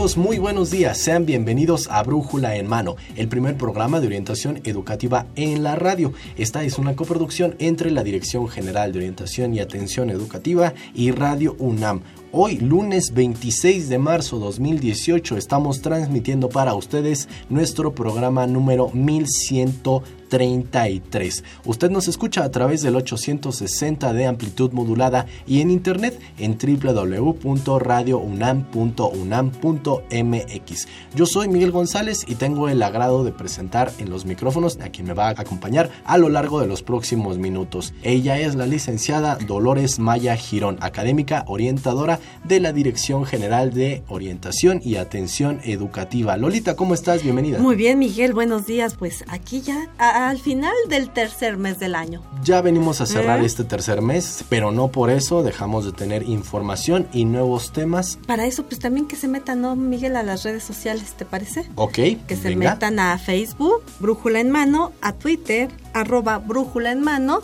Muy buenos días. Sean bienvenidos a Brújula en Mano, el primer programa de orientación educativa en la radio. Esta es una coproducción entre la Dirección General de Orientación y Atención Educativa y Radio UNAM. Hoy, lunes 26 de marzo 2018, estamos transmitiendo para ustedes nuestro programa número 1133. Usted nos escucha a través del 860 de amplitud modulada y en internet en www.radiounam.unam.mx. Yo soy Miguel González y tengo el agrado de presentar en los micrófonos a quien me va a acompañar a lo largo de los próximos minutos. Ella es la licenciada Dolores Maya Girón, académica orientadora de la Dirección General de Orientación y Atención Educativa. Lolita, ¿cómo estás? Bienvenida. Muy bien, Miguel, buenos días. Pues aquí ya al final del tercer mes del año. Ya venimos a cerrar ¿Eh? este tercer mes, pero no por eso dejamos de tener información y nuevos temas. Para eso, pues también que se metan, ¿no, Miguel, a las redes sociales, ¿te parece? Ok. Que se metan a Facebook, Brújula en Mano, a Twitter, arroba Brújula en Mano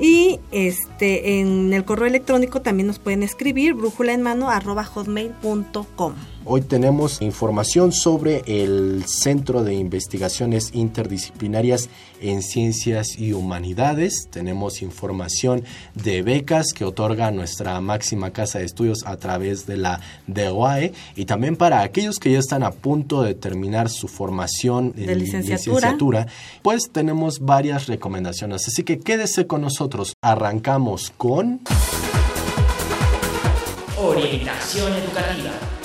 y este en el correo electrónico también nos pueden escribir brújula en mano arroba hotmail.com. Hoy tenemos información sobre el Centro de Investigaciones Interdisciplinarias en Ciencias y Humanidades. Tenemos información de becas que otorga nuestra máxima casa de estudios a través de la DOAE y también para aquellos que ya están a punto de terminar su formación de licenciatura, pues tenemos varias recomendaciones. Así que quédese con nosotros. Arrancamos con... Orientación educativa.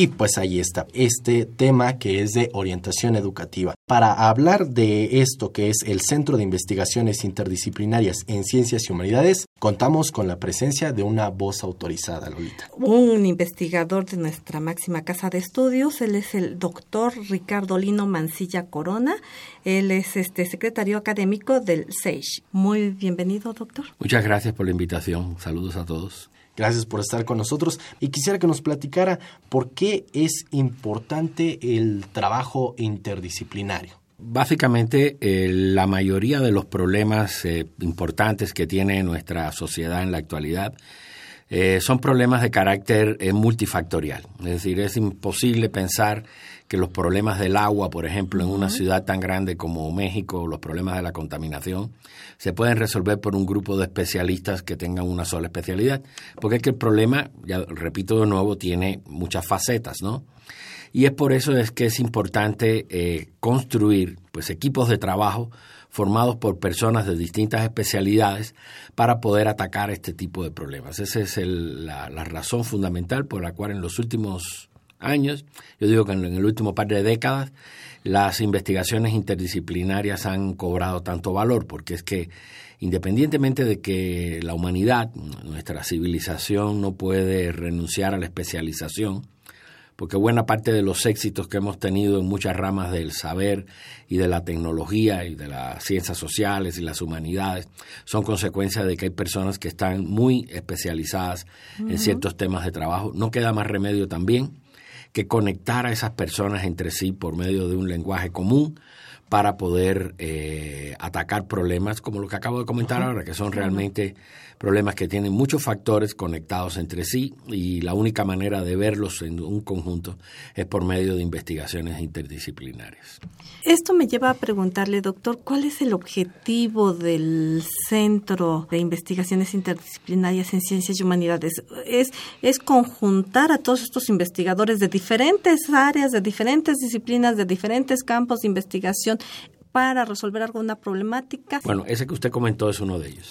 Y pues ahí está, este tema que es de orientación educativa. Para hablar de esto que es el Centro de Investigaciones Interdisciplinarias en Ciencias y Humanidades, contamos con la presencia de una voz autorizada, Lolita. Un investigador de nuestra máxima casa de estudios, él es el doctor Ricardo Lino Mancilla Corona, él es este secretario académico del SEIJ. Muy bienvenido, doctor. Muchas gracias por la invitación. Saludos a todos. Gracias por estar con nosotros y quisiera que nos platicara por qué es importante el trabajo interdisciplinario. Básicamente, eh, la mayoría de los problemas eh, importantes que tiene nuestra sociedad en la actualidad eh, son problemas de carácter multifactorial. Es decir, es imposible pensar que los problemas del agua, por ejemplo, en una ciudad tan grande como México, los problemas de la contaminación, se pueden resolver por un grupo de especialistas que tengan una sola especialidad. Porque es que el problema, ya repito de nuevo, tiene muchas facetas, ¿no? Y es por eso es que es importante eh, construir pues, equipos de trabajo formados por personas de distintas especialidades para poder atacar este tipo de problemas. Esa es la razón fundamental por la cual en los últimos años, yo digo que en el último par de décadas, las investigaciones interdisciplinarias han cobrado tanto valor, porque es que independientemente de que la humanidad, nuestra civilización no puede renunciar a la especialización, porque buena parte de los éxitos que hemos tenido en muchas ramas del saber y de la tecnología y de las ciencias sociales y las humanidades son consecuencia de que hay personas que están muy especializadas en ciertos temas de trabajo. No queda más remedio también que conectar a esas personas entre sí por medio de un lenguaje común para poder eh, atacar problemas como lo que acabo de comentar ahora, que son realmente problemas que tienen muchos factores conectados entre sí y la única manera de verlos en un conjunto es por medio de investigaciones interdisciplinarias. Esto me lleva a preguntarle, doctor, ¿cuál es el objetivo del Centro de Investigaciones Interdisciplinarias en Ciencias y Humanidades? ¿Es, es conjuntar a todos estos investigadores de diferentes áreas, de diferentes disciplinas, de diferentes campos de investigación para resolver alguna problemática. Bueno, ese que usted comentó es uno de ellos.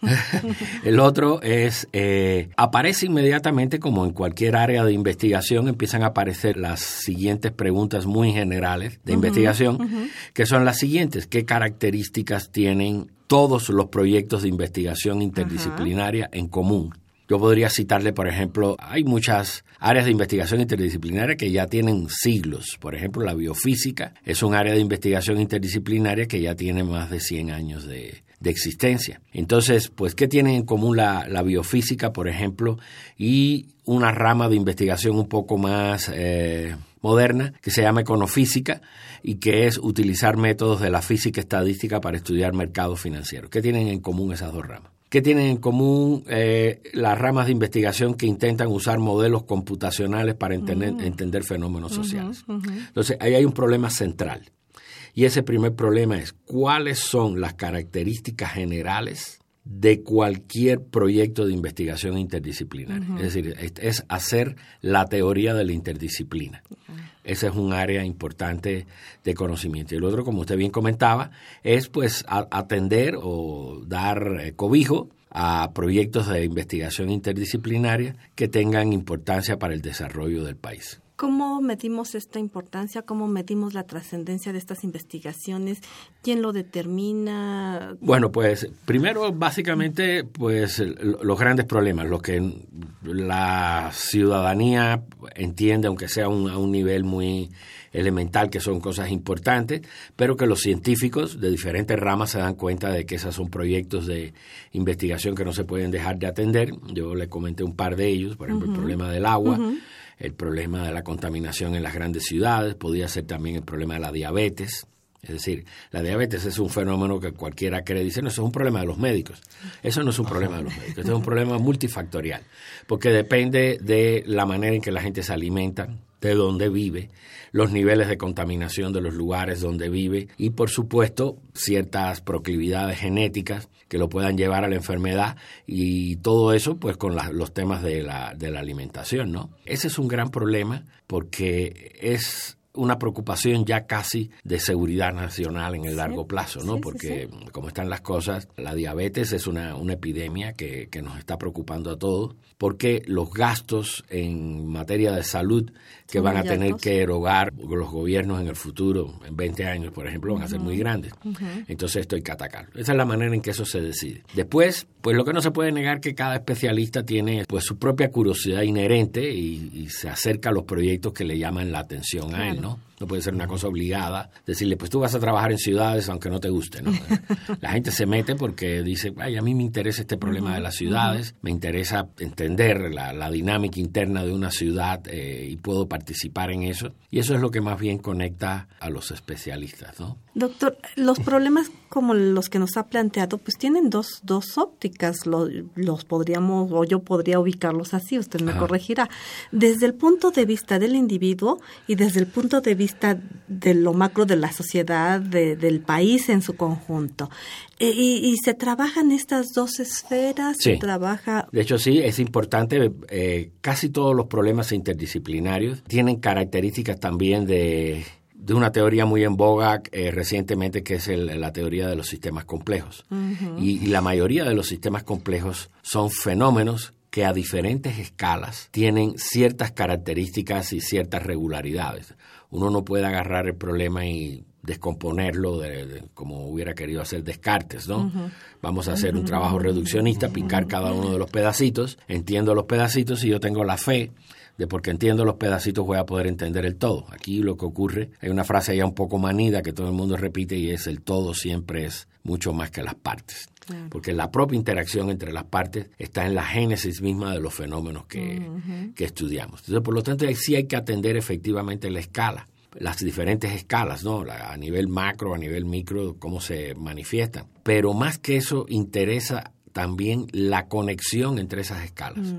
el otro es, eh, aparece inmediatamente, como en cualquier área de investigación, empiezan a aparecer las siguientes preguntas muy generales de investigación, que son las siguientes. ¿Qué características tienen todos los proyectos de investigación interdisciplinaria en común? Yo podría citarle, por ejemplo, hay muchas áreas de investigación interdisciplinaria que ya tienen siglos. Por ejemplo, la biofísica es un área de investigación interdisciplinaria que ya tiene más de 100 años de, existencia. Entonces, pues, ¿qué tienen en común la, biofísica, por ejemplo, y una rama de investigación un poco más eh, moderna que se llama econofísica y que es utilizar métodos de la física estadística para estudiar mercados financieros? ¿Qué tienen en común esas dos ramas? ¿Qué tienen en común eh, las ramas de investigación que intentan usar modelos computacionales para entender, mm. entender fenómenos sociales? Entonces, ahí hay un problema central. Y ese primer problema es cuáles son las características generales de cualquier proyecto de investigación interdisciplinaria. Es decir, es hacer la teoría de la interdisciplina. Ese es un área importante de conocimiento. Y el otro, como usted bien comentaba, es pues atender o dar eh, cobijo a proyectos de investigación interdisciplinaria que tengan importancia para el desarrollo del país. ¿Cómo medimos esta importancia? ¿Cómo medimos la trascendencia de estas investigaciones? ¿Quién lo determina? Bueno, pues primero básicamente pues los grandes problemas, lo que la ciudadanía entiende, aunque sea a un nivel muy elemental, que son cosas importantes, pero que los científicos de diferentes ramas se dan cuenta de que esos son proyectos de investigación que no se pueden dejar de atender. Yo le comenté un par de ellos, por ejemplo, el problema del agua el problema de la contaminación en las grandes ciudades, podría ser también el problema de la diabetes. Es decir, la diabetes es un fenómeno que cualquiera cree, dice, no, eso es un problema de los médicos. Eso no es un problema de los médicos, es un problema multifactorial, porque depende de la manera en que la gente se alimenta, de dónde vive, los niveles de contaminación de los lugares donde vive y, por supuesto, ciertas proclividades genéticas que lo puedan llevar a la enfermedad y todo eso, pues, con los temas de la, de la alimentación, ¿no? Ese es un gran problema porque es una preocupación ya casi de seguridad nacional en el largo plazo, ¿no? Porque como están las cosas, la diabetes es una, una epidemia que, que, nos está preocupando a todos, porque los gastos en materia de salud que van a tener que erogar los gobiernos en el futuro, en 20 años, por ejemplo, van a ser muy grandes. Entonces esto hay que atacar. Esa es la manera en que eso se decide. Después, pues lo que no se puede negar que cada especialista tiene pues su propia curiosidad inherente y, se acerca a los proyectos que le llaman la atención a él, ¿no? Puede ser una cosa obligada. Decirle, pues tú vas a trabajar en ciudades aunque no te guste. ¿no? La gente se mete porque dice, ay, a mí me interesa este problema de las ciudades, me interesa entender la, dinámica interna de una ciudad eh, y puedo participar en eso. Y eso es lo que más bien conecta a los especialistas. ¿no? Doctor, los problemas como los que nos ha planteado, pues tienen dos, dos ópticas, los, los podríamos, o yo podría ubicarlos así, usted me corregirá. Desde el punto de vista del individuo y desde el punto de vista de lo macro de la sociedad, del país en su conjunto. E, y, se trabajan estas dos esferas, se trabaja... De hecho, sí, es importante, eh, casi todos los problemas interdisciplinarios tienen características también de de una teoría muy en boga eh, recientemente que es la teoría de los sistemas complejos. y, la mayoría de los sistemas complejos son fenómenos que a diferentes escalas tienen ciertas características y ciertas regularidades. Uno no puede agarrar el problema y descomponerlo de, como hubiera querido hacer Descartes, ¿no? Vamos a hacer un trabajo reduccionista, picar cada uno de los pedacitos, entiendo los pedacitos y yo tengo la fe de porque entiendo los pedacitos voy a poder entender el todo. Aquí lo que ocurre, hay una frase ya un poco manida que todo el mundo repite y es el todo siempre es mucho más que las partes. Porque la propia interacción entre las partes está en la génesis misma de los fenómenos que, que estudiamos. Entonces, por lo tanto, sí hay que atender efectivamente la escala las diferentes escalas, ¿no? a nivel macro, a nivel micro, cómo se manifiestan. Pero más que eso, interesa también la conexión entre esas escalas.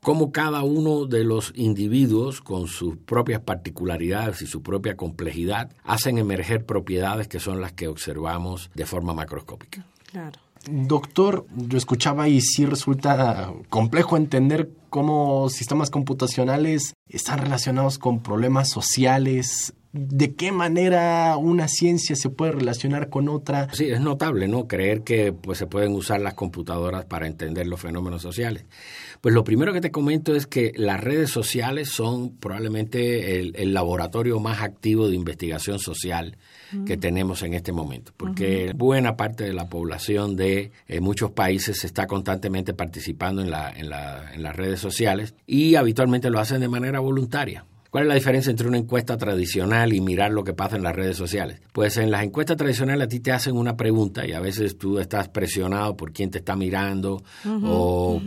Cómo cada uno de los individuos, con sus propias particularidades y su propia complejidad, hacen emerger propiedades que son las que observamos de forma macroscópica. Claro. Doctor, yo escuchaba y sí resulta complejo entender cómo sistemas computacionales están relacionados con problemas sociales, de qué manera una ciencia se puede relacionar con otra. Sí, es notable, ¿no? Creer que pues, se pueden usar las computadoras para entender los fenómenos sociales. Pues lo primero que te comento es que las redes sociales son probablemente el, laboratorio más activo de investigación social que tenemos en este momento, porque buena parte de la población de eh, muchos países está constantemente participando en, la, en, la, en las redes sociales y habitualmente lo hacen de manera voluntaria. ¿Cuál es la diferencia entre una encuesta tradicional y mirar lo que pasa en las redes sociales? Pues en las encuestas tradicionales a ti te hacen una pregunta y a veces tú estás presionado por quién te está mirando o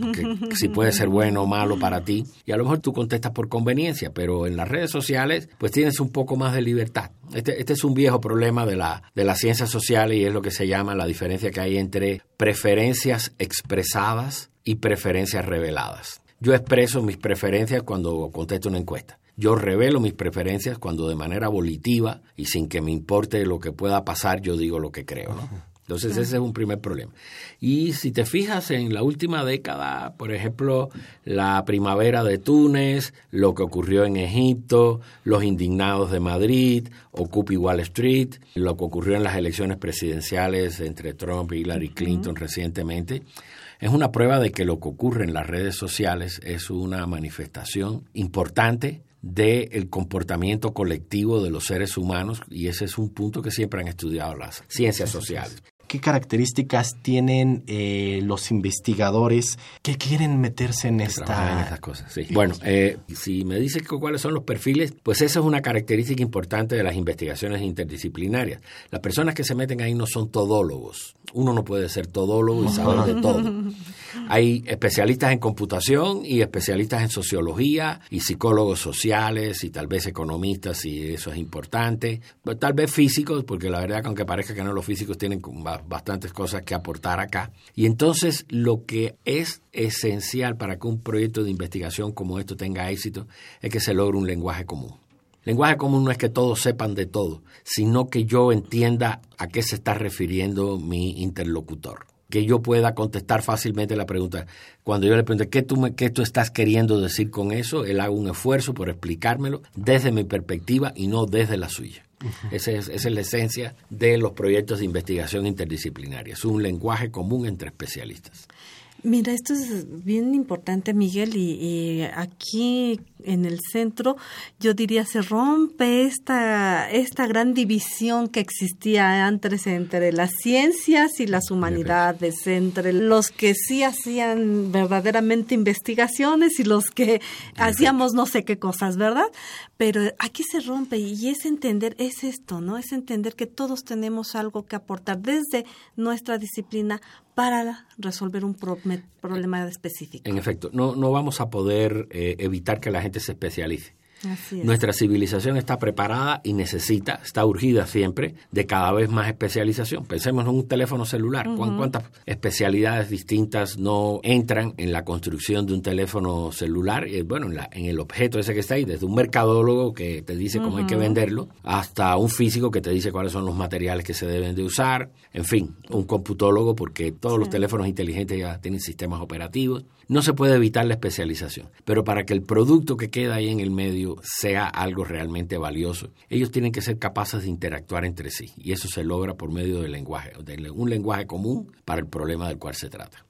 si puede ser bueno o malo para ti y a lo mejor tú contestas por conveniencia, pero en las redes sociales pues tienes un poco más de libertad. Este, este es un viejo problema de la, de las ciencias sociales y es lo que se llama la diferencia que hay entre preferencias expresadas y preferencias reveladas. Yo expreso mis preferencias cuando contesto una encuesta. Yo revelo mis preferencias cuando de manera volitiva y sin que me importe lo que pueda pasar, yo digo lo que creo, ¿no? Entonces ese es un primer problema. Y si te fijas en la última década, por ejemplo, la primavera de Túnez, lo que ocurrió en Egipto, los indignados de Madrid, Occupy Wall Street, lo que ocurrió en las elecciones presidenciales entre Trump y Hillary Clinton recientemente, es una prueba de que lo que ocurre en las redes sociales es una manifestación importante del comportamiento colectivo de los seres humanos y ese es un punto que siempre han estudiado las ciencias sociales. ¿Qué características tienen eh, los investigadores que quieren meterse en esta... estas cosas, sí. Bueno, eh, si me dices cuáles son los perfiles, pues esa es una característica importante de las investigaciones interdisciplinarias. Las personas que se meten ahí no son todólogos. Uno no puede ser todólogo y saber de todo. Hay especialistas en computación y especialistas en sociología y psicólogos sociales y tal vez economistas, y eso es importante. Tal vez físicos, porque la verdad que aunque parezca que no, los físicos tienen bastantes cosas que aportar acá. Y entonces lo que es esencial para que un proyecto de investigación como esto tenga éxito es que se logre un lenguaje común. Lenguaje común no es que todos sepan de todo, sino que yo entienda a qué se está refiriendo mi interlocutor que yo pueda contestar fácilmente la pregunta. Cuando yo le pregunto, ¿qué tú, ¿qué tú estás queriendo decir con eso? Él haga un esfuerzo por explicármelo desde mi perspectiva y no desde la suya. Esa, es, esa es la esencia de los proyectos de investigación interdisciplinaria. Es un lenguaje común entre especialistas. Mira, esto es bien importante, Miguel, y, aquí en el centro yo diría se rompe esta, esta gran división que existía antes entre las ciencias y las humanidades, entre los que sí hacían verdaderamente investigaciones y los que hacíamos no sé qué cosas, ¿verdad? Pero aquí se rompe y es entender, es esto, ¿no? Es entender que todos tenemos algo que aportar desde nuestra disciplina para resolver un problema específico. En efecto, no, no vamos a poder eh, evitar que la gente se especialice. Nuestra civilización está preparada y necesita, está urgida siempre, de cada vez más especialización. Pensemos en un teléfono celular. ¿Cuántas especialidades distintas no entran en la construcción de un teléfono celular? Y, bueno, en, la, en, el objeto ese que está ahí, desde un mercadólogo que te dice cómo hay que venderlo, hasta un físico que te dice cuáles son los materiales que se deben de usar. En fin, un computólogo, porque todos los teléfonos inteligentes ya tienen sistemas operativos. No se puede evitar la especialización, pero para que el producto que queda ahí en el medio sea algo realmente valioso, ellos tienen que ser capaces de interactuar entre sí y eso se logra por medio del lenguaje, de un lenguaje común para el problema del cual se trata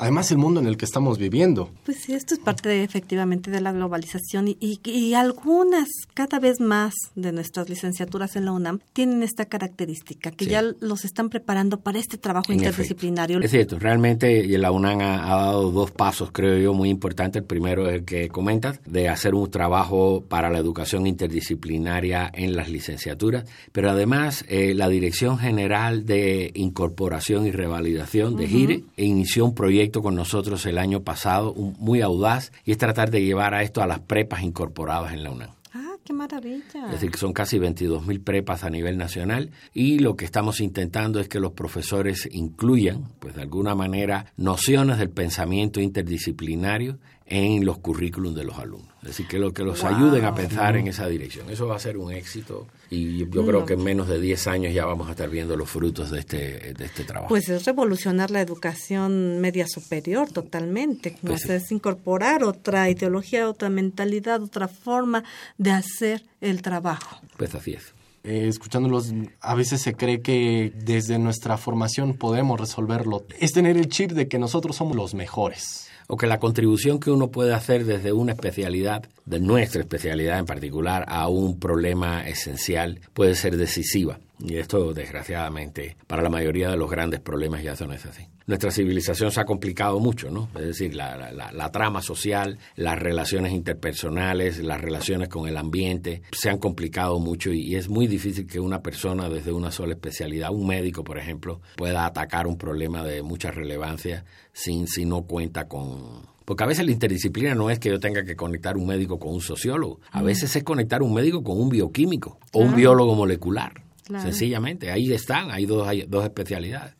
además el mundo en el que estamos viviendo. Pues sí, esto es parte efectivamente de la globalización y, y, algunas, cada vez más de nuestras licenciaturas en la UNAM tienen esta característica, que ya los están preparando para este trabajo interdisciplinario. Es cierto, realmente la UNAM ha, dado dos pasos, creo yo, muy importantes. El primero es el que comentas, de hacer un trabajo para la educación interdisciplinaria en las licenciaturas, pero además eh, la Dirección General de Incorporación y Revalidación de GIRE inició un proyecto con nosotros el año pasado, muy audaz, y es tratar de llevar a esto a las prepas incorporadas en la UNAM. Ah, qué maravilla. Es decir, que son casi 22 mil prepas a nivel nacional y lo que estamos intentando es que los profesores incluyan, pues de alguna manera, nociones del pensamiento interdisciplinario en los currículums de los alumnos. Es decir, que, lo, que los ayuden a pensar en esa dirección. Eso va a ser un éxito y yo creo que en menos de 10 años ya vamos a estar viendo los frutos de este, de este trabajo. Pues es revolucionar la educación media superior totalmente. Pues Es incorporar otra ideología, otra mentalidad, otra forma de hacer el trabajo. Pues así es. Eh, escuchándolos, a veces se cree que desde nuestra formación podemos resolverlo. Es tener el chip de que nosotros somos los mejores o que la contribución que uno puede hacer desde una especialidad, de nuestra especialidad en particular, a un problema esencial puede ser decisiva. Y esto, desgraciadamente, para la mayoría de los grandes problemas ya no es así. Nuestra civilización se ha complicado mucho, ¿no? Es decir, la, la, trama social, las relaciones interpersonales, las relaciones con el ambiente, se han complicado mucho y, es muy difícil que una persona desde una sola especialidad, un médico, por ejemplo, pueda atacar un problema de mucha relevancia sin si no cuenta con, porque a veces la interdisciplina no es que yo tenga que conectar un médico con un sociólogo. A mm. veces es conectar un médico con un bioquímico o un biólogo molecular. Sencillamente, ahí están, hay dos, hay dos especialidades.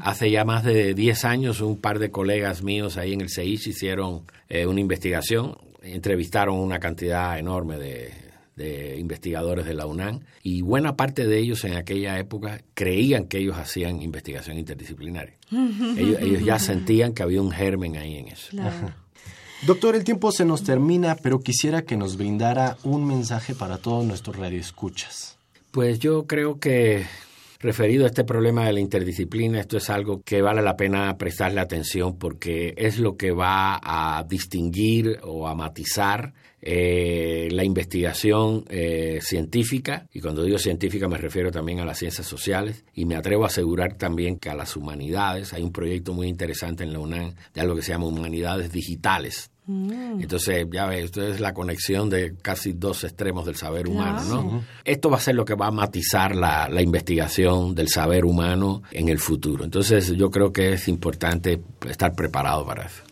Hace ya más de 10 años un par de colegas míos ahí en el CEIS hicieron eh, una investigación, entrevistaron una cantidad enorme de, investigadores de la UNAM y buena parte de ellos en aquella época creían que ellos hacían investigación interdisciplinaria. ellos, ya sentían que había un germen ahí en eso. Doctor, el tiempo se nos termina, pero quisiera que nos brindara un mensaje para todos nuestros radioescuchas. Pues yo creo que referido a este problema de la interdisciplina, esto es algo que vale la pena prestarle atención porque es lo que va a distinguir o a matizar eh, la investigación eh, científica, y cuando digo científica me refiero también a las ciencias sociales, y me atrevo a asegurar también que a las humanidades, hay un proyecto muy interesante en la UNAM de algo que se llama humanidades digitales, Mm. Entonces, ya ves, esto es la conexión de casi dos extremos del saber humano, ¿no? Esto va a ser lo que va a matizar la, la, investigación del saber humano en el futuro. Entonces, yo creo que es importante estar preparado para eso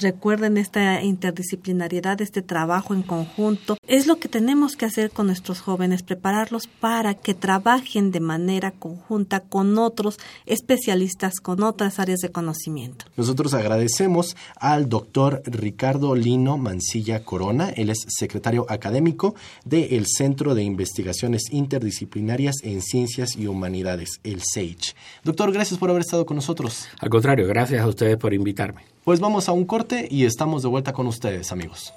recuerden esta interdisciplinariedad, este trabajo en conjunto. Es lo que tenemos que hacer con nuestros jóvenes, prepararlos para que trabajen de manera conjunta con otros especialistas, con otras áreas de conocimiento. Nosotros agradecemos al doctor Ricardo Lino Mancilla Corona, él es secretario académico del Centro de Investigaciones Interdisciplinarias en Ciencias y Humanidades, el SAGE. Doctor, gracias por haber estado con nosotros. Al contrario, gracias a ustedes por invitarme. Pues vamos a un corte y estamos de vuelta con ustedes, amigos.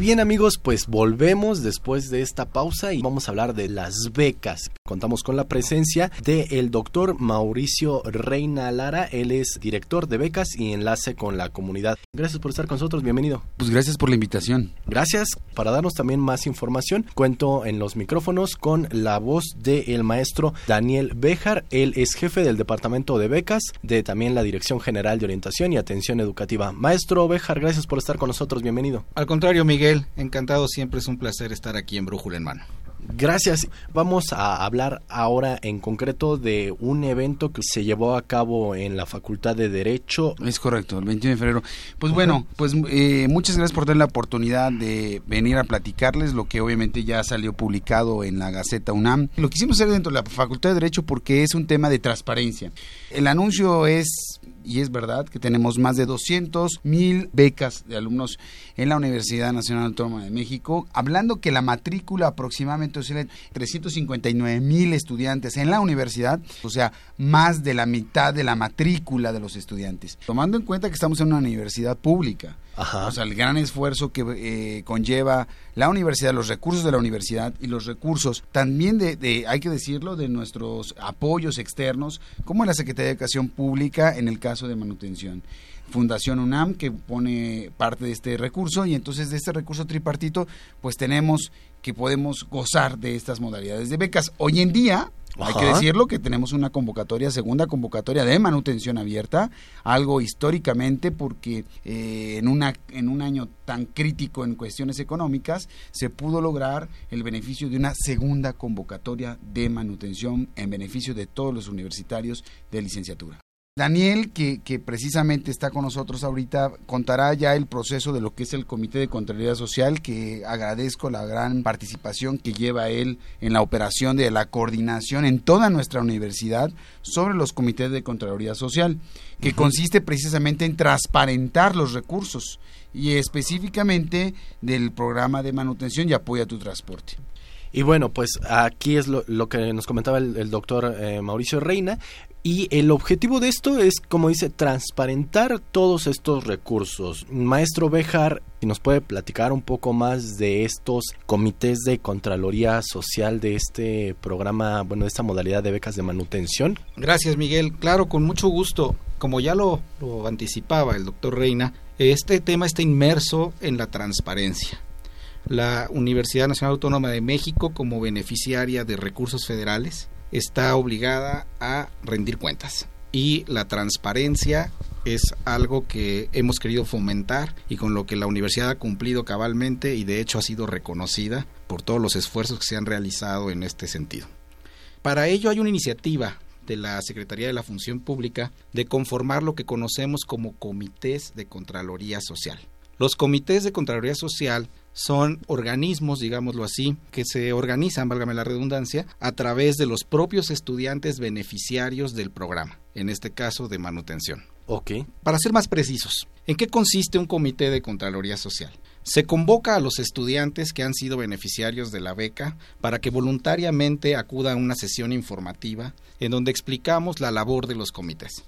Bien amigos, pues volvemos después de esta pausa y vamos a hablar de las becas. Contamos con la presencia del doctor Mauricio Reina Lara, él es director de becas y enlace con la comunidad. Gracias por estar con nosotros, bienvenido. Pues gracias por la invitación. Gracias. Para darnos también más información, cuento en los micrófonos con la voz del maestro Daniel Bejar, él es jefe del departamento de becas de también la Dirección General de Orientación y Atención Educativa. Maestro Bejar, gracias por estar con nosotros, bienvenido. Al contrario, Miguel Miguel, encantado, siempre es un placer estar aquí en Brújula en Mano. Gracias. Vamos a hablar ahora en concreto de un evento que se llevó a cabo en la Facultad de Derecho. Es correcto, el 21 de febrero. Pues bueno, pues eh, muchas gracias por tener la oportunidad de venir a platicarles lo que obviamente ya salió publicado en la Gaceta UNAM. Lo quisimos hacer dentro de la Facultad de Derecho porque es un tema de transparencia. El anuncio es y es verdad que tenemos más de 200 mil becas de alumnos en la Universidad Nacional Autónoma de México, hablando que la matrícula aproximadamente es 359 mil estudiantes en la universidad, o sea, más de la mitad de la matrícula de los estudiantes, tomando en cuenta que estamos en una universidad pública. O sea, el gran esfuerzo que eh, conlleva la universidad, los recursos de la universidad y los recursos también de, hay que decirlo, de nuestros apoyos externos, como la Secretaría de Educación Pública en el caso de manutención. Fundación UNAM que pone parte de este recurso y entonces de este recurso tripartito pues tenemos que podemos gozar de estas modalidades de becas. Hoy en día hay que decirlo que tenemos una convocatoria, segunda convocatoria de manutención abierta, algo históricamente porque eh, en, una, en un año tan crítico en cuestiones económicas se pudo lograr el beneficio de una segunda convocatoria de manutención en beneficio de todos los universitarios de licenciatura. Daniel, que, que, precisamente está con nosotros ahorita, contará ya el proceso de lo que es el Comité de Contraloría Social, que agradezco la gran participación que lleva él en la operación de la coordinación en toda nuestra universidad sobre los comités de Contraloría Social, que consiste precisamente en transparentar los recursos y específicamente del programa de manutención y apoyo a tu transporte. Y bueno, pues aquí es lo, que nos comentaba el, doctor eh, Mauricio Reina. Y el objetivo de esto es, como dice, transparentar todos estos recursos. Maestro Bejar, si nos puede platicar un poco más de estos comités de Contraloría Social de este programa, bueno, de esta modalidad de becas de manutención. Gracias, Miguel. Claro, con mucho gusto. Como ya lo, lo anticipaba el doctor Reina, este tema está inmerso en la transparencia la Universidad Nacional Autónoma de México como beneficiaria de recursos federales está obligada a rendir cuentas. Y la transparencia es algo que hemos querido fomentar y con lo que la universidad ha cumplido cabalmente y de hecho ha sido reconocida por todos los esfuerzos que se han realizado en este sentido. Para ello hay una iniciativa de la Secretaría de la Función Pública de conformar lo que conocemos como comités de Contraloría Social. Los comités de Contraloría Social son organismos, digámoslo así, que se organizan, válgame la redundancia, a través de los propios estudiantes beneficiarios del programa, en este caso de manutención. Ok. Para ser más precisos, ¿en qué consiste un comité de Contraloría Social? Se convoca a los estudiantes que han sido beneficiarios de la beca para que voluntariamente acudan a una sesión informativa en donde explicamos la labor de los comités.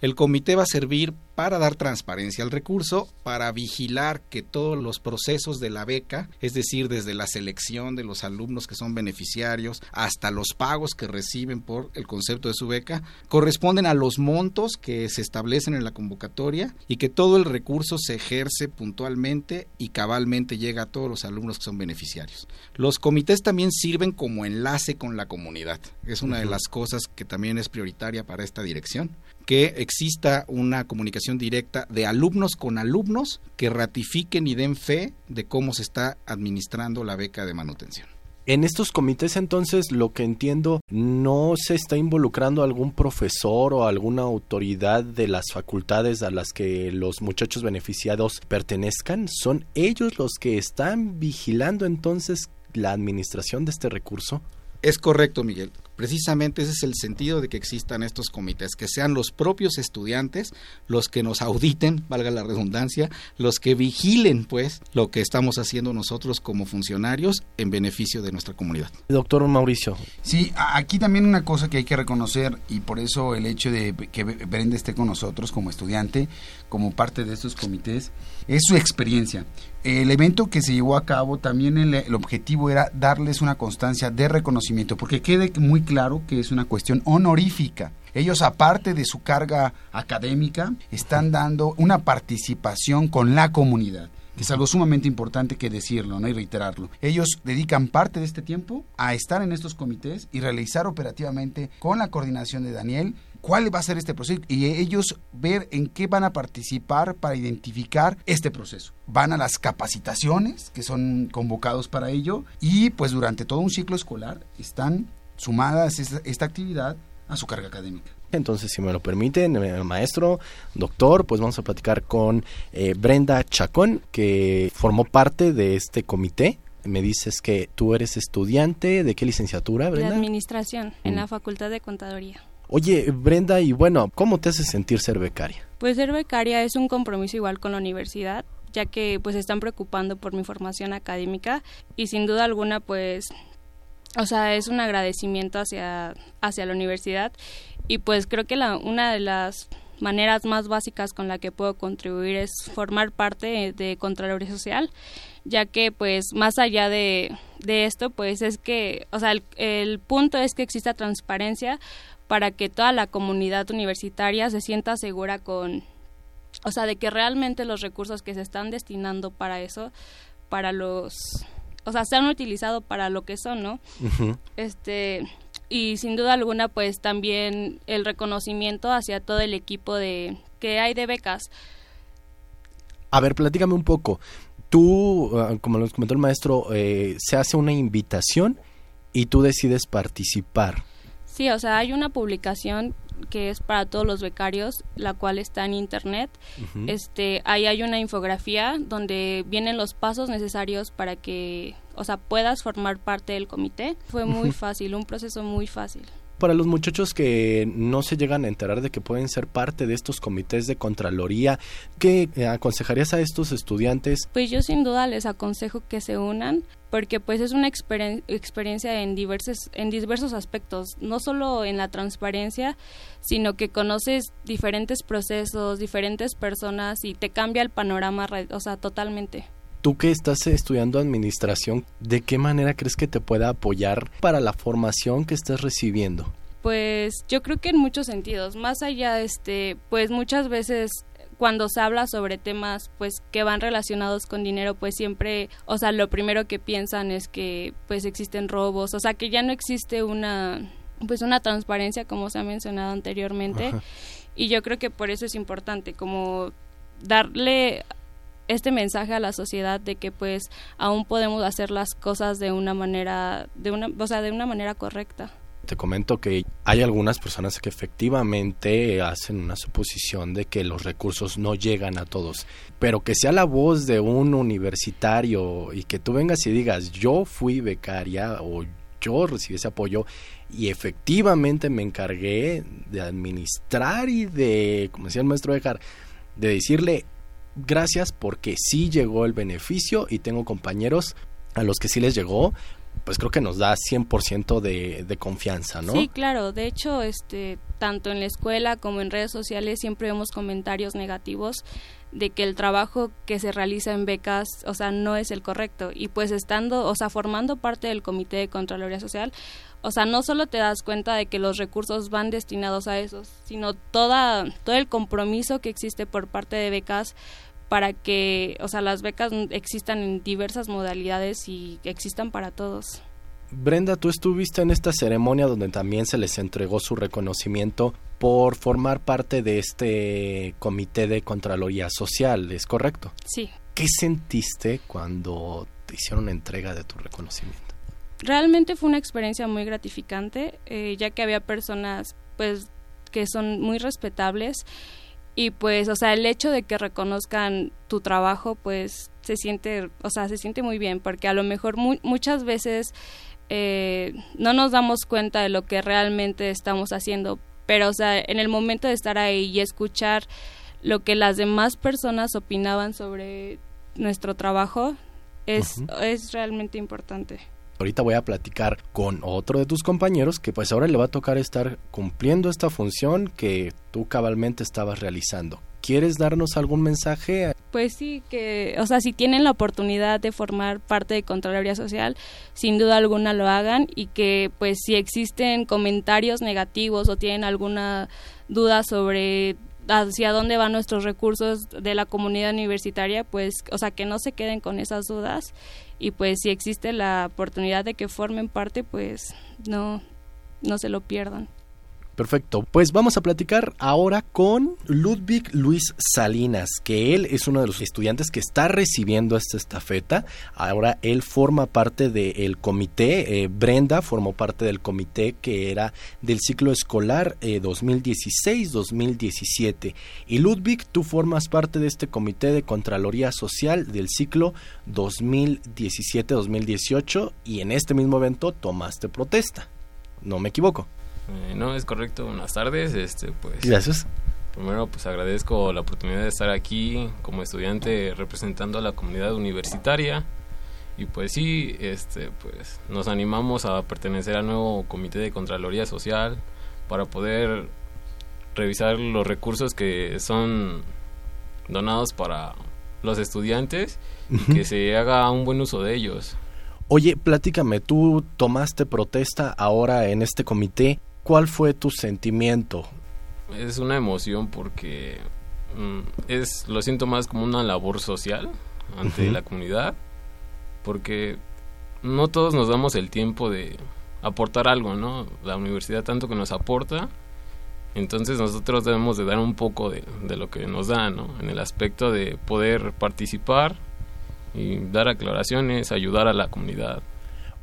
El comité va a servir para dar transparencia al recurso, para vigilar que todos los procesos de la beca, es decir, desde la selección de los alumnos que son beneficiarios hasta los pagos que reciben por el concepto de su beca, corresponden a los montos que se establecen en la convocatoria y que todo el recurso se ejerce puntualmente y cabalmente llega a todos los alumnos que son beneficiarios. Los comités también sirven como enlace con la comunidad. Es una de las cosas que también es prioritaria para esta dirección que exista una comunicación directa de alumnos con alumnos que ratifiquen y den fe de cómo se está administrando la beca de manutención. En estos comités entonces lo que entiendo no se está involucrando algún profesor o alguna autoridad de las facultades a las que los muchachos beneficiados pertenezcan, son ellos los que están vigilando entonces la administración de este recurso. Es correcto, Miguel. Precisamente ese es el sentido de que existan estos comités, que sean los propios estudiantes los que nos auditen, valga la redundancia, los que vigilen pues lo que estamos haciendo nosotros como funcionarios en beneficio de nuestra comunidad. Doctor Mauricio. Sí, aquí también una cosa que hay que reconocer y por eso el hecho de que Brenda esté con nosotros como estudiante, como parte de estos comités, es su experiencia. El evento que se llevó a cabo también el, el objetivo era darles una constancia de reconocimiento, porque quede muy claro que es una cuestión honorífica. Ellos, aparte de su carga académica, están dando una participación con la comunidad que es algo sumamente importante que decirlo ¿no? y reiterarlo. Ellos dedican parte de este tiempo a estar en estos comités y realizar operativamente con la coordinación de Daniel cuál va a ser este proceso y ellos ver en qué van a participar para identificar este proceso. Van a las capacitaciones que son convocados para ello y pues durante todo un ciclo escolar están sumadas esta, esta actividad a su carga académica. Entonces, si me lo permiten, maestro, doctor, pues vamos a platicar con eh, Brenda Chacón, que formó parte de este comité. Me dices que tú eres estudiante, ¿de qué licenciatura, Brenda? De administración, en Mm. la Facultad de Contaduría. Oye, Brenda, y bueno, ¿cómo te hace sentir ser becaria? Pues ser becaria es un compromiso igual con la universidad, ya que pues están preocupando por mi formación académica y sin duda alguna pues o sea, es un agradecimiento hacia hacia la universidad y pues creo que la una de las maneras más básicas con la que puedo contribuir es formar parte de Contraloría Social, ya que pues más allá de, de esto pues es que, o sea, el, el punto es que exista transparencia para que toda la comunidad universitaria se sienta segura con, o sea, de que realmente los recursos que se están destinando para eso, para los, o sea, se han utilizado para lo que son, ¿no? Este, y sin duda alguna, pues también el reconocimiento hacia todo el equipo de que hay de becas. A ver, platícame un poco. Tú, ah, como nos comentó el maestro, eh, se hace una invitación y tú decides participar. Sí, o sea, hay una publicación que es para todos los becarios, la cual está en internet. Este, ahí hay una infografía donde vienen los pasos necesarios para que, o sea, puedas formar parte del comité. Fue muy fácil, un proceso muy fácil. Para los muchachos que no se llegan a enterar de que pueden ser parte de estos comités de Contraloría, ¿qué aconsejarías a estos estudiantes? Pues yo sin duda les aconsejo que se unan porque pues es una experiencia en diversos en diversos aspectos, no solo en la transparencia, sino que conoces diferentes procesos, diferentes personas y te cambia el panorama, ra- o sea, totalmente. Tú que estás estudiando administración, ¿de qué manera crees que te pueda apoyar para la formación que estás recibiendo? Pues yo creo que en muchos sentidos, más allá este, pues muchas veces cuando se habla sobre temas pues que van relacionados con dinero, pues siempre, o sea, lo primero que piensan es que pues existen robos, o sea, que ya no existe una pues una transparencia como se ha mencionado anteriormente Ajá. y yo creo que por eso es importante como darle este mensaje a la sociedad de que pues aún podemos hacer las cosas de una manera de una o sea, de una manera correcta. Te comento que hay algunas personas que efectivamente hacen una suposición de que los recursos no llegan a todos, pero que sea la voz de un universitario y que tú vengas y digas, yo fui becaria o yo recibí ese apoyo y efectivamente me encargué de administrar y de, como decía el maestro Dejar, de decirle gracias porque sí llegó el beneficio y tengo compañeros a los que sí les llegó, pues creo que nos da 100% de, de confianza, ¿no? Sí, claro. De hecho, este, tanto en la escuela como en redes sociales siempre vemos comentarios negativos de que el trabajo que se realiza en becas, o sea, no es el correcto. Y pues estando, o sea, formando parte del Comité de Contraloría Social, o sea, no solo te das cuenta de que los recursos van destinados a eso, sino toda, todo el compromiso que existe por parte de becas para que, o sea, las becas existan en diversas modalidades y existan para todos. Brenda, tú estuviste en esta ceremonia donde también se les entregó su reconocimiento por formar parte de este comité de Contraloría Social, ¿es correcto? Sí. ¿Qué sentiste cuando te hicieron entrega de tu reconocimiento? Realmente fue una experiencia muy gratificante, eh, ya que había personas, pues, que son muy respetables y pues, o sea, el hecho de que reconozcan tu trabajo, pues, se siente, o sea, se siente muy bien, porque a lo mejor mu- muchas veces eh, no nos damos cuenta de lo que realmente estamos haciendo, pero, o sea, en el momento de estar ahí y escuchar lo que las demás personas opinaban sobre nuestro trabajo, es, es realmente importante. Ahorita voy a platicar con otro de tus compañeros que pues ahora le va a tocar estar cumpliendo esta función que tú cabalmente estabas realizando. ¿Quieres darnos algún mensaje? Pues sí, que, o sea, si tienen la oportunidad de formar parte de Contraloría Social, sin duda alguna lo hagan y que, pues, si existen comentarios negativos o tienen alguna duda sobre hacia dónde van nuestros recursos de la comunidad universitaria, pues, o sea, que no se queden con esas dudas y pues si existe la oportunidad de que formen parte, pues no, no se lo pierdan. Perfecto, pues vamos a platicar ahora con Ludwig Luis Salinas, que él es uno de los estudiantes que está recibiendo esta estafeta. Ahora él forma parte del comité, eh, Brenda formó parte del comité que era del ciclo escolar 2016-2017. Eh, y Ludwig, tú formas parte de este comité de Contraloría Social del ciclo 2017-2018 y en este mismo evento tomaste protesta. ¿No me equivoco? Eh, no, es correcto. Buenas tardes. Este, pues, Gracias. Primero, pues agradezco la oportunidad de estar aquí como estudiante representando a la comunidad universitaria. Y pues sí, este, pues nos animamos a pertenecer al nuevo Comité de Contraloría Social para poder revisar los recursos que son donados para los estudiantes y que se haga un buen uso de ellos. Oye, platícame, tú tomaste protesta ahora en este comité. ¿Cuál fue tu sentimiento? Es una emoción porque mm, es lo siento más como una labor social ante la comunidad porque no todos nos damos el tiempo de aportar algo, ¿no? La universidad tanto que nos aporta, entonces nosotros debemos de dar un poco de, de lo que nos da, ¿no? En el aspecto de poder participar y dar aclaraciones, ayudar a la comunidad.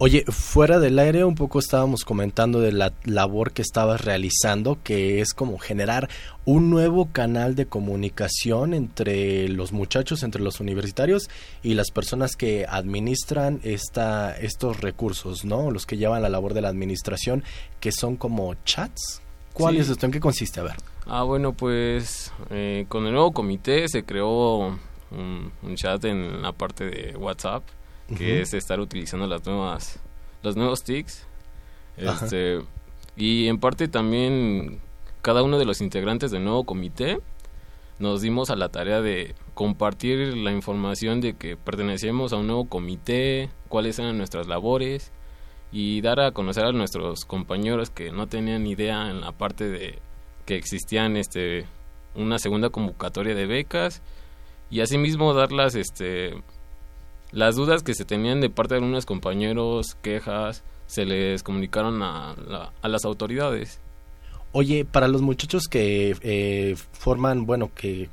Oye, fuera del aire un poco estábamos comentando de la labor que estabas realizando, que es como generar un nuevo canal de comunicación entre los muchachos, entre los universitarios y las personas que administran esta, estos recursos, ¿no? Los que llevan la labor de la administración, que son como chats. ¿Cuál Sí. es esto? ¿En qué consiste? A ver. Ah, bueno, pues eh, con el nuevo comité se creó un, un chat en la parte de WhatsApp, que es estar utilizando las nuevas, los nuevos tics. Ajá. Este, y en parte también cada uno de los integrantes del nuevo comité nos dimos a la tarea de compartir la información de que pertenecemos a un nuevo comité, cuáles eran nuestras labores y dar a conocer a nuestros compañeros que no tenían idea en la parte de que existían este una segunda convocatoria de becas y asimismo dar las este las dudas que se tenían de parte de algunos compañeros, quejas, se les comunicaron a, la- a las autoridades. Oye, para los muchachos que eh, forman, bueno, que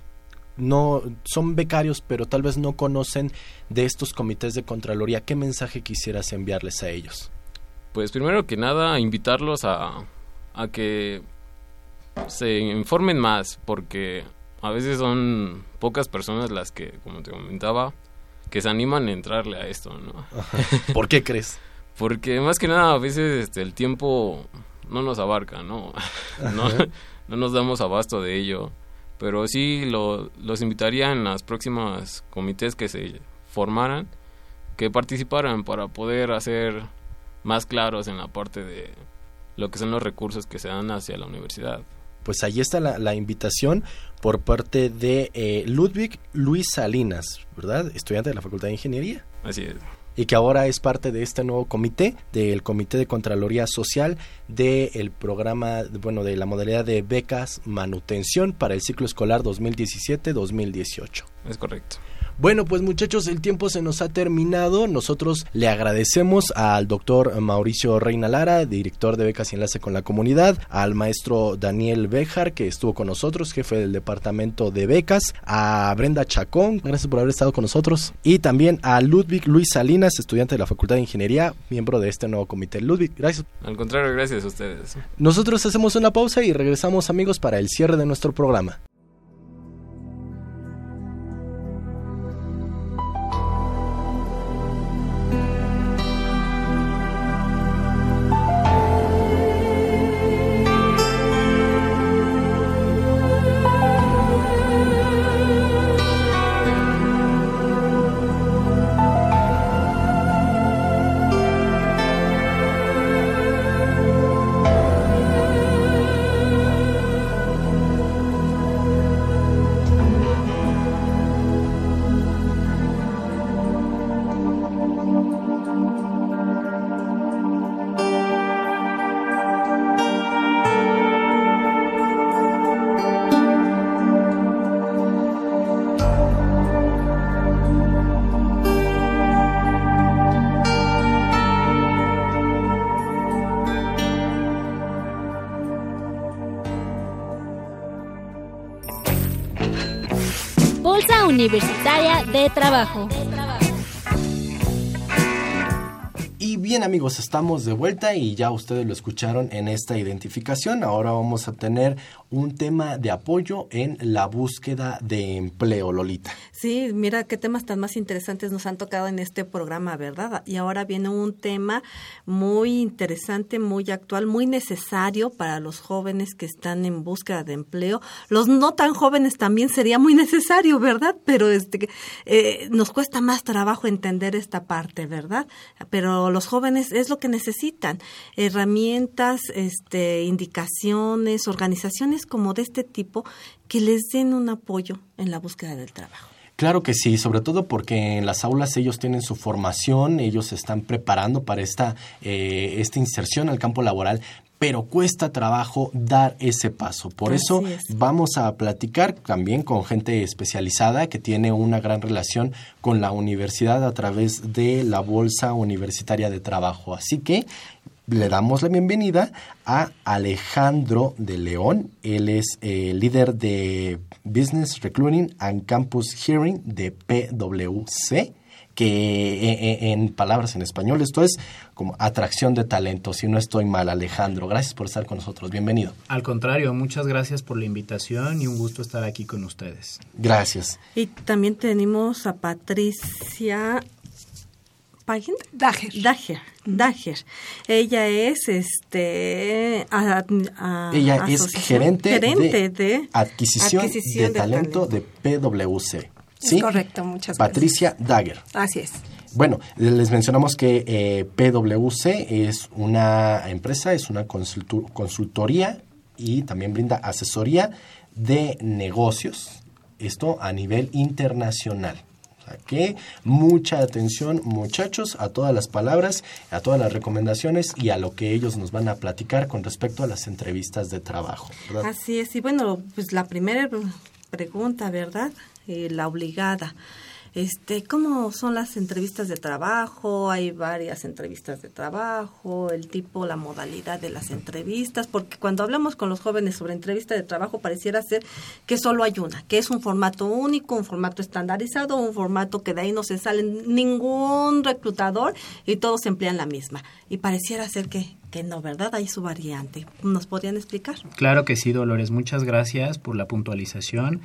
no son becarios, pero tal vez no conocen de estos comités de Contraloría, ¿qué mensaje quisieras enviarles a ellos? Pues primero que nada, invitarlos a, a que se informen más, porque a veces son pocas personas las que, como te comentaba, que se animan a entrarle a esto, ¿no? ¿Por qué crees? Porque más que nada a veces este, el tiempo no nos abarca, ¿no? no, nos damos abasto de ello. Pero sí lo- los invitaría en las próximas comités que se formaran, que participaran para poder hacer más claros en la parte de lo que son los recursos que se dan hacia la universidad. Pues ahí está la, la invitación por parte de eh, Ludwig Luis Salinas, ¿verdad? Estudiante de la Facultad de Ingeniería. Así es. y que ahora es parte de este nuevo comité, del Comité de Contraloría Social del programa, bueno, de la modalidad de becas manutención para el ciclo escolar 2017-2018. Es correcto. Bueno, pues muchachos, el tiempo se nos ha terminado. Nosotros le agradecemos al doctor Mauricio Reina Lara, director de becas y enlace con la comunidad, al maestro Daniel Bejar, que estuvo con nosotros, jefe del departamento de becas, a Brenda Chacón, gracias por haber estado con nosotros, y también a Ludwig Luis Salinas, estudiante de la Facultad de Ingeniería, miembro de este nuevo comité. Ludwig, gracias. Al contrario, gracias a ustedes. Nosotros hacemos una pausa y regresamos amigos para el cierre de nuestro programa. Universitaria de Trabajo. Amigos, estamos de vuelta y ya ustedes lo escucharon en esta identificación. Ahora vamos a tener un tema de apoyo en la búsqueda de empleo, Lolita. Sí, mira qué temas tan más interesantes nos han tocado en este programa, ¿verdad? Y ahora viene un tema muy interesante, muy actual, muy necesario para los jóvenes que están en búsqueda de empleo. Los no tan jóvenes también sería muy necesario, ¿verdad? Pero este, eh, nos cuesta más trabajo entender esta parte, ¿verdad? Pero los jóvenes es lo que necesitan, herramientas, este, indicaciones, organizaciones como de este tipo que les den un apoyo en la búsqueda del trabajo. Claro que sí, sobre todo porque en las aulas ellos tienen su formación, ellos se están preparando para esta, eh, esta inserción al campo laboral, pero cuesta trabajo dar ese paso. Por eso vamos a platicar también con gente especializada que tiene una gran relación con la universidad a través de la Bolsa Universitaria de Trabajo. Así que le damos la bienvenida a Alejandro de León. Él es el eh, líder de Business Recruiting and Campus Hearing de PwC, que eh, eh, en, palabras en español esto es como atracción de talento. Si no estoy mal, Alejandro, gracias por estar con nosotros. Bienvenido. Al contrario, muchas gracias por la invitación y un gusto estar aquí con ustedes. Gracias. Y también tenemos a Patricia Dager. Dager. Dager. Ella es este ella es gerente, de, adquisición, de, talento, de PwC. Correcto, muchas gracias. Patricia Dager. Así es. Bueno, les mencionamos que eh, PwC es una empresa, es una consultoría y también brinda asesoría de negocios, esto a nivel internacional que mucha atención muchachos a todas las palabras, a todas las recomendaciones y a lo que ellos nos van a platicar con respecto a las entrevistas de trabajo. Así es, y bueno, pues la primera pregunta, ¿verdad? Eh, la obligada. Este, ¿cómo son las entrevistas de trabajo? Hay varias entrevistas de trabajo, el tipo, la modalidad de las entrevistas, porque cuando hablamos con los jóvenes sobre entrevista de trabajo pareciera ser que solo hay una, que es un formato único, un formato estandarizado, un formato que de ahí no se sale ningún reclutador y todos emplean la misma. Y pareciera ser que que no, ¿verdad? Hay su variante. ¿Nos podrían explicar? Claro que sí, Dolores. Muchas gracias por la puntualización.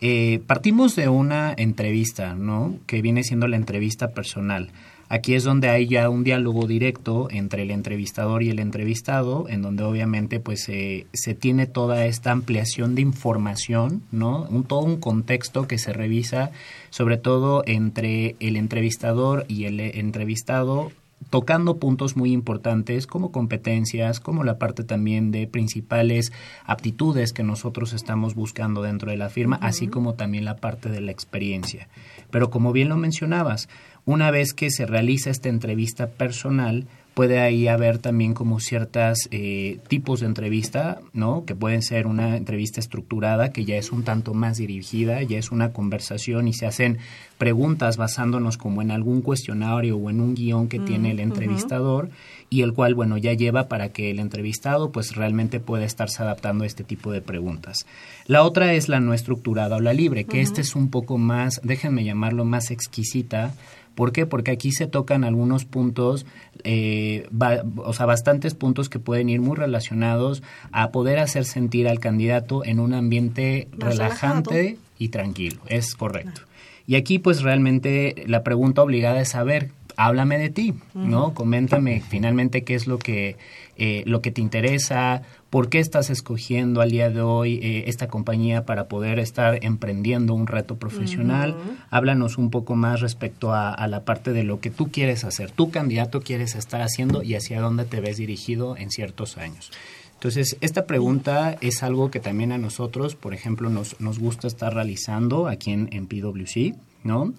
Eh, partimos de una entrevista, ¿no? Que viene siendo la entrevista personal. Aquí es donde hay ya un diálogo directo entre el entrevistador y el entrevistado, en donde obviamente pues se tiene toda esta ampliación de información, ¿no? Un, todo un contexto que se revisa, sobre todo entre el entrevistador y el entrevistado, tocando puntos muy importantes como competencias, como la parte también de principales aptitudes que nosotros estamos buscando dentro de la firma, así como también la parte de la experiencia. Pero como bien lo mencionabas, una vez que se realiza esta entrevista personal, puede ahí haber también como ciertos eh, tipos de entrevista, ¿no? Que pueden ser una entrevista estructurada, que ya es un tanto más dirigida, ya es una conversación y se hacen preguntas basándonos como en algún cuestionario o en un guion que tiene el mm, entrevistador y el cual, bueno, ya lleva para que el entrevistado pues realmente pueda estarse adaptando a este tipo de preguntas. La otra es la no estructurada o la libre, que este es un poco más, déjenme llamarlo más exquisita, ¿Por qué? Porque aquí se tocan algunos puntos, eh, o sea, bastantes puntos que pueden ir muy relacionados a poder hacer sentir al candidato en un ambiente relajante y tranquilo. Es correcto. Y aquí pues realmente la pregunta obligada es saber, háblame de ti, ¿no? Coméntame finalmente qué es lo que, eh, lo que te interesa, por qué estás escogiendo al día de hoy eh, esta compañía para poder estar emprendiendo un reto profesional. Háblanos un poco más respecto a, la parte de lo que tú quieres hacer, tu candidato quieres estar haciendo y hacia dónde te ves dirigido en ciertos años. Entonces, esta pregunta es algo que también a nosotros, por ejemplo, nos, nos gusta estar realizando aquí en, en PwC, ¿no?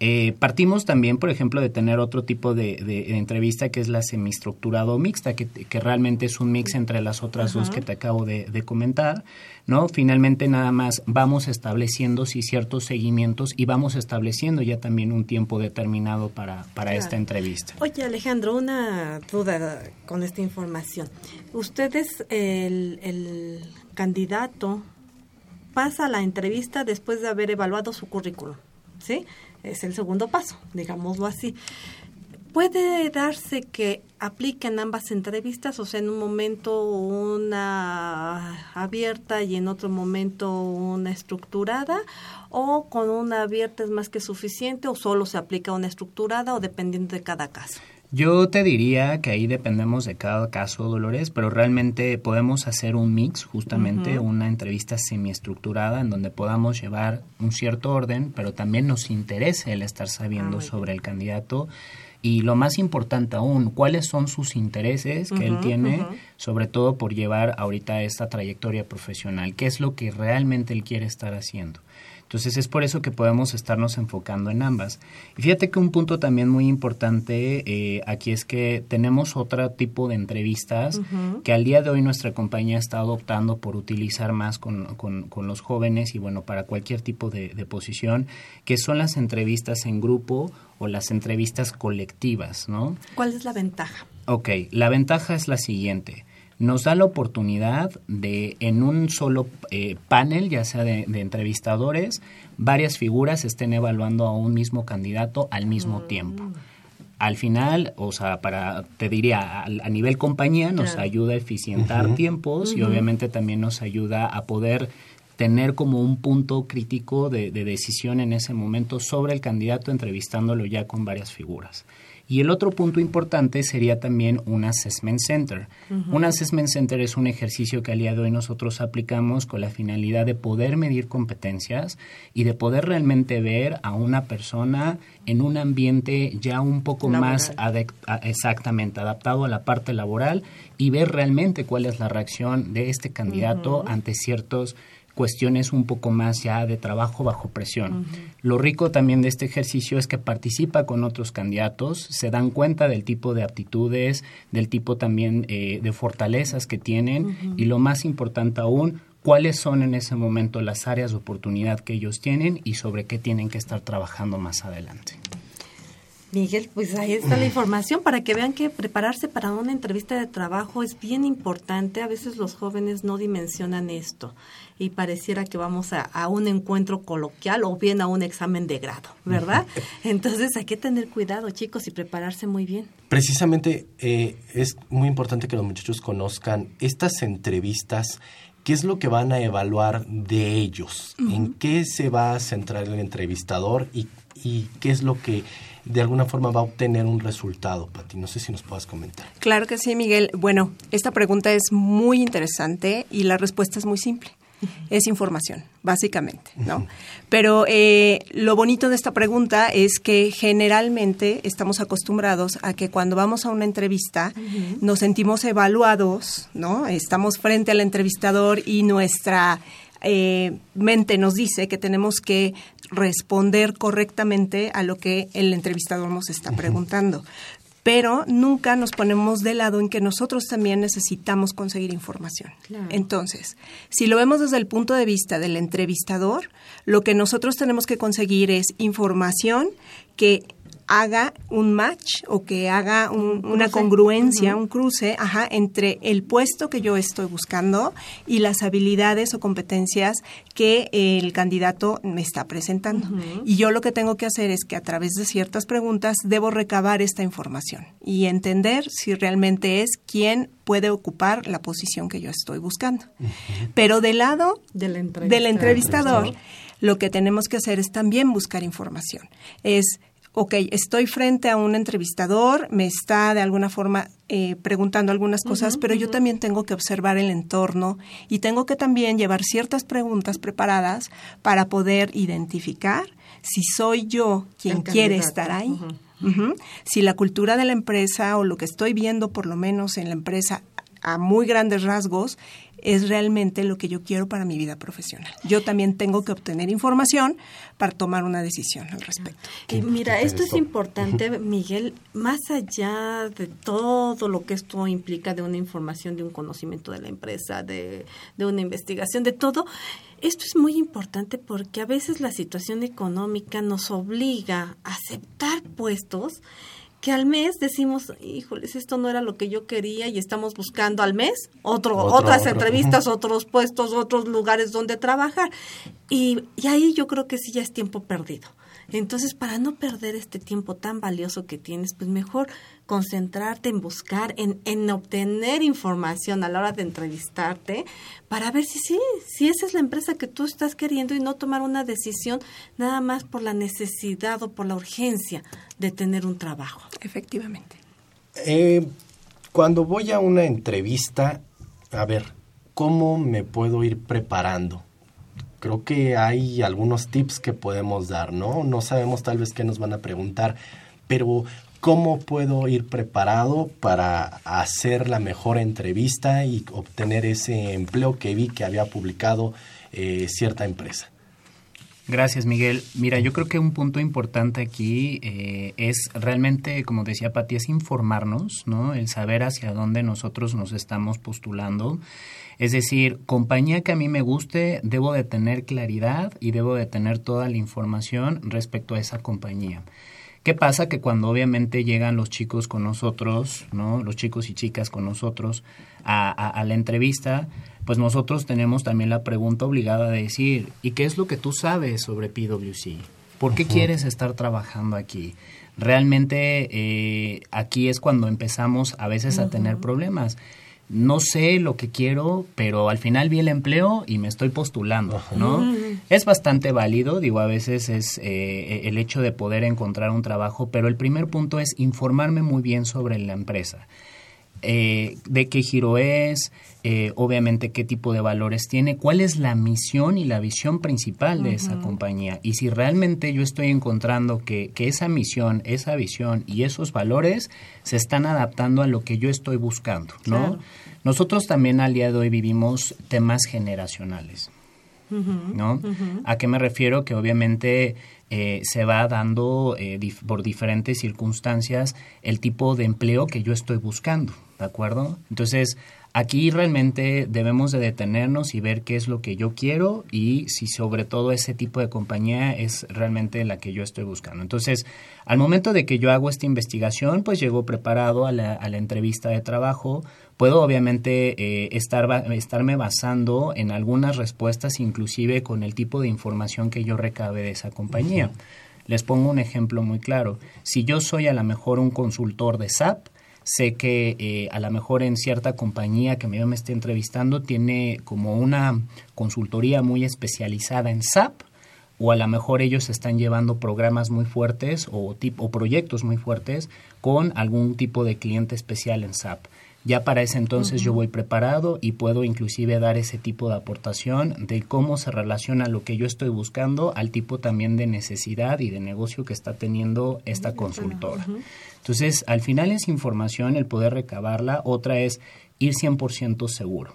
Eh, partimos también, por ejemplo, de tener otro tipo de, entrevista que es la semiestructurada o mixta, que, realmente es un mix entre las otras dos que te acabo de, comentar, ¿no? Finalmente nada más vamos estableciendo sí ciertos seguimientos y vamos estableciendo ya también un tiempo determinado para, para esta entrevista. Oye, Alejandro, una duda con esta información. ¿Usted es el, el candidato pasa a la entrevista después de haber evaluado su currículum. ¿Sí? Es el segundo paso, digámoslo así. ¿Puede darse que apliquen ambas entrevistas, o sea, en un momento una abierta y en otro momento una estructurada? ¿O con una abierta es más que suficiente o solo se aplica una estructurada o dependiendo de cada caso? Yo te diría que ahí dependemos de cada caso, Dolores, pero realmente podemos hacer un mix, justamente una entrevista semiestructurada en donde podamos llevar un cierto orden, pero también nos interese el estar sabiendo sobre el candidato. Y lo más importante aún, cuáles son sus intereses que él tiene, sobre todo por llevar ahorita esta trayectoria profesional, qué es lo que realmente él quiere estar haciendo. Entonces es por eso que podemos estarnos enfocando en ambas. Y fíjate que un punto también muy importante eh, aquí es que tenemos otro tipo de entrevistas que al día de hoy nuestra compañía está adoptando por utilizar más con, con- con los jóvenes y bueno, para cualquier tipo de, de posición, que son las entrevistas en grupo o las entrevistas colectivas, ¿no? ¿Cuál es la ventaja? Ok, la ventaja es la siguiente. Nos da la oportunidad de, en un solo eh, panel, ya sea de, de entrevistadores, varias figuras estén evaluando a un mismo candidato al mismo tiempo. Al final, o sea, para, te diría, a, a nivel compañía nos Claro. ayuda a eficientar tiempos y obviamente también nos ayuda a poder tener como un punto crítico de, de decisión en ese momento sobre el candidato entrevistándolo ya con varias figuras. Y el otro punto importante sería también un assessment center. Un assessment center es un ejercicio que al día de hoy nosotros aplicamos con la finalidad de poder medir competencias y de poder realmente ver a una persona en un ambiente ya un poco más exactamente adaptado a la parte laboral y ver realmente cuál es la reacción de este candidato ante ciertos cuestiones un poco más ya de trabajo bajo presión. Lo rico también de este ejercicio es que participa con otros candidatos, se dan cuenta del tipo de aptitudes, del tipo también eh, de fortalezas que tienen y lo más importante aún, cuáles son en ese momento las áreas de oportunidad que ellos tienen y sobre qué tienen que estar trabajando más adelante. Miguel, pues ahí está la información para que vean que prepararse para una entrevista de trabajo es bien importante. A veces los jóvenes no dimensionan esto y pareciera que vamos a, a un encuentro coloquial o bien a un examen de grado, ¿verdad? Entonces hay que tener cuidado, chicos, y prepararse muy bien. Precisamente eh, es muy importante que los muchachos conozcan estas entrevistas. ¿Qué es lo que van a evaluar de ellos? ¿En qué se va a centrar el entrevistador y, y qué es lo que de alguna forma va a obtener un resultado, Pati? No sé si nos puedas comentar. Claro que sí, Miguel. Bueno, esta pregunta es muy interesante y la respuesta es muy simple. Es información, básicamente, ¿no? Pero eh, lo bonito de esta pregunta es que generalmente estamos acostumbrados a que cuando vamos a una entrevista nos sentimos evaluados, ¿no? Estamos frente al entrevistador y nuestra eh, mente nos dice que tenemos que responder correctamente a lo que el entrevistador nos está preguntando. Pero nunca nos ponemos de lado en que nosotros también necesitamos conseguir información. Claro. Entonces, si lo vemos desde el punto de vista del entrevistador, lo que nosotros tenemos que conseguir es información que haga un match o que haga un- una congruencia, un cruce, ajá, entre el puesto que yo estoy buscando y las habilidades o competencias que el candidato me está presentando. Y yo lo que tengo que hacer es que a través de ciertas preguntas debo recabar esta información y entender si realmente es quién puede ocupar la posición que yo estoy buscando. Pero del lado Del del entrevistador, Entrevistador. lo que tenemos que hacer es también buscar información. Es, ok, estoy frente a un entrevistador, me está de alguna forma eh, preguntando algunas cosas, pero yo también tengo que observar el entorno y tengo que también llevar ciertas preguntas preparadas para poder identificar si soy yo quien El quiere candidato. estar ahí. Si la cultura de la empresa o lo que estoy viendo por lo menos en la empresa a muy grandes rasgos es realmente lo que yo quiero para mi vida profesional. Yo también tengo que obtener información para tomar una decisión al respecto. Y mira, esto es importante, Miguel, más allá de todo lo que esto implica de una información, de un conocimiento de la empresa, de, de una investigación, de todo, esto es muy importante porque a veces la situación económica nos obliga a aceptar puestos que al mes decimos, híjoles, esto no era lo que yo quería y estamos buscando al mes otro, Otro, otras otro. entrevistas, otros puestos, otros lugares donde trabajar. Y, y ahí yo creo que sí ya es tiempo perdido. Entonces, para no perder este tiempo tan valioso que tienes, pues mejor concentrarte en buscar, en, en obtener información a la hora de entrevistarte para ver si sí, si esa es la empresa que tú estás queriendo y no tomar una decisión nada más por la necesidad o por la urgencia de tener un trabajo. Efectivamente. Eh, cuando voy a una entrevista, a ver, ¿cómo me puedo ir preparando? Creo que hay algunos tips que podemos dar, ¿no? No sabemos tal vez qué nos van a preguntar, pero ¿cómo puedo ir preparado para hacer la mejor entrevista y obtener ese empleo que vi que había publicado eh, cierta empresa? Gracias, Miguel. Mira, yo creo que un punto importante aquí eh, es realmente, como decía Pati, es informarnos, ¿no? El saber hacia dónde nosotros nos estamos postulando. Es decir, compañía que a mí me guste, debo de tener claridad y debo de tener toda la información respecto a esa compañía. ¿Qué pasa? Que cuando obviamente llegan los chicos con nosotros, ¿no? Los chicos y chicas con nosotros a, a, a la entrevista, pues nosotros tenemos también la pregunta obligada de decir, ¿y qué es lo que tú sabes sobre PwC? ¿Por qué quieres estar trabajando aquí? Realmente eh, aquí es cuando empezamos a veces a tener problemas. No sé lo que quiero, pero al final vi el empleo y me estoy postulando, ¿no? Es bastante válido, digo, a veces es eh, el hecho de poder encontrar un trabajo, pero el primer punto es informarme muy bien sobre la empresa. Eh, de qué giro es, eh, obviamente qué tipo de valores tiene, cuál es la misión y la visión principal de esa compañía. Y si realmente yo estoy encontrando que, que esa misión, esa visión y esos valores se están adaptando a lo que yo estoy buscando, ¿no? Claro. Nosotros también al día de hoy vivimos temas generacionales. ¿no? ¿A qué me refiero? Que obviamente eh, se va dando eh, dif- por diferentes circunstancias el tipo de empleo que yo estoy buscando, ¿de acuerdo? Entonces, aquí realmente debemos de detenernos y ver qué es lo que yo quiero y si sobre todo ese tipo de compañía es realmente la que yo estoy buscando. Entonces, al momento de que yo hago esta investigación, pues llego preparado a la, a la entrevista de trabajo, puedo obviamente eh, estar estarme basando en algunas respuestas, inclusive con el tipo de información que yo recabe de esa compañía. Les pongo un ejemplo muy claro. Si yo soy a lo mejor un consultor de SAP, sé que eh, a lo mejor en cierta compañía que yo me esté entrevistando tiene como una consultoría muy especializada en SAP o a lo mejor ellos están llevando programas muy fuertes o, tipo, o proyectos muy fuertes con algún tipo de cliente especial en SAP. Ya para ese entonces yo voy preparado y puedo inclusive dar ese tipo de aportación de cómo se relaciona lo que yo estoy buscando al tipo también de necesidad y de negocio que está teniendo esta consultora. Entonces, al final es información, el poder recabarla. Otra es ir 100% seguro.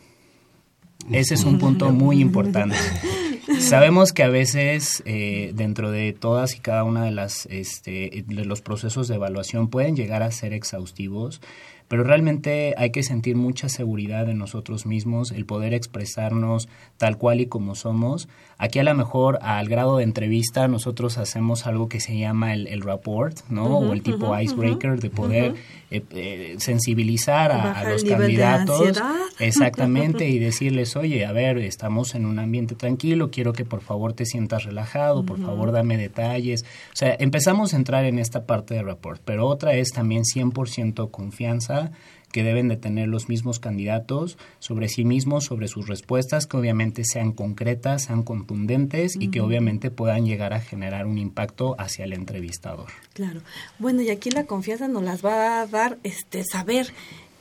Ese es un punto muy importante. Sabemos que a veces eh, dentro de todas y cada una de las este, de los procesos de evaluación pueden llegar a ser exhaustivos, pero realmente hay que sentir mucha seguridad en nosotros mismos, el poder expresarnos tal cual y como somos. Aquí a lo mejor al grado de entrevista nosotros hacemos algo que se llama el, el rapport, ¿no? O el tipo icebreaker de poder eh, eh, sensibilizar a, los candidatos. Exactamente, y decirles, oye, a ver, estamos en un ambiente tranquilo, quiero que por favor te sientas relajado, por favor dame detalles. O sea, empezamos a entrar en esta parte de rapport, pero otra es también 100% confianza que deben de tener los mismos candidatos sobre sí mismos, sobre sus respuestas, que obviamente sean concretas, sean contundentes y que obviamente puedan llegar a generar un impacto hacia el entrevistador. Claro. Bueno, y aquí la confianza nos las va a dar este saber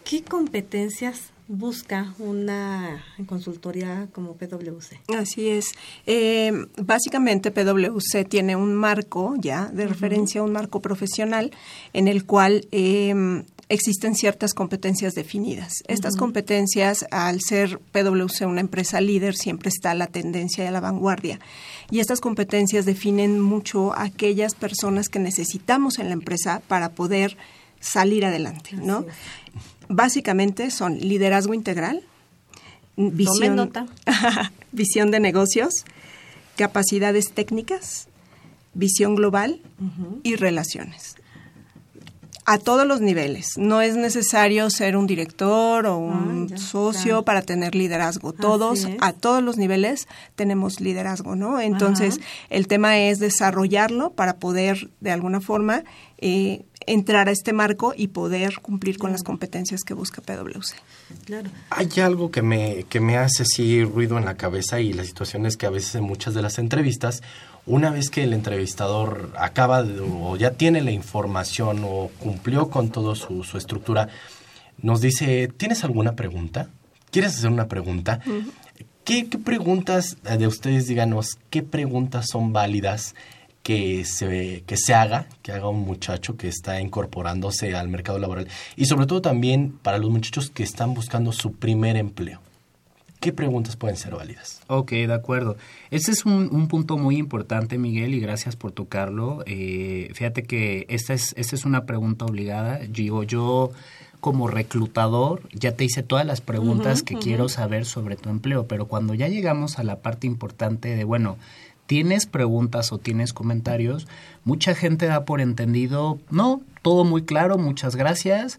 qué competencias busca una consultoría como PwC. Así es. Eh, básicamente PwC tiene un marco ya de referencia, un marco profesional en el cual eh, existen ciertas competencias definidas. Estas competencias, al ser PwC una empresa líder, siempre está la tendencia y la vanguardia. Y estas competencias definen mucho a aquellas personas que necesitamos en la empresa para poder salir adelante, ¿no? Básicamente son liderazgo integral, visión, nota. visión de negocios, capacidades técnicas, visión global y relaciones. A todos los niveles. No es necesario ser un director o un Ah, ya, socio claro. para tener liderazgo. Todos, a todos los niveles, tenemos liderazgo, ¿no? Entonces, el tema es desarrollarlo para poder, de alguna forma, eh, entrar a este marco y poder cumplir con las competencias que busca PwC. Claro. Hay algo que me, que me hace así ruido en la cabeza y la situación es que a veces en muchas de las entrevistas, una vez que el entrevistador acaba de- o ya tiene la información o cumplió con toda su, su estructura, nos dice, ¿tienes alguna pregunta? ¿Quieres hacer una pregunta? ¿Qué, qué preguntas de ustedes, díganos, qué preguntas son válidas que se, que se haga, que haga un muchacho que está incorporándose al mercado laboral? Y sobre todo también para los muchachos que están buscando su primer empleo. ¿Qué preguntas pueden ser válidas? Ok, de acuerdo. Ese es un, un punto muy importante, Miguel, y gracias por tocarlo. Eh, fíjate que esta es, esta es una pregunta obligada. Digo, yo como reclutador ya te hice todas las preguntas que quiero saber sobre tu empleo, pero cuando ya llegamos a la parte importante de, bueno, ¿tienes preguntas o tienes comentarios? Mucha gente da por entendido, no, todo muy claro, muchas gracias.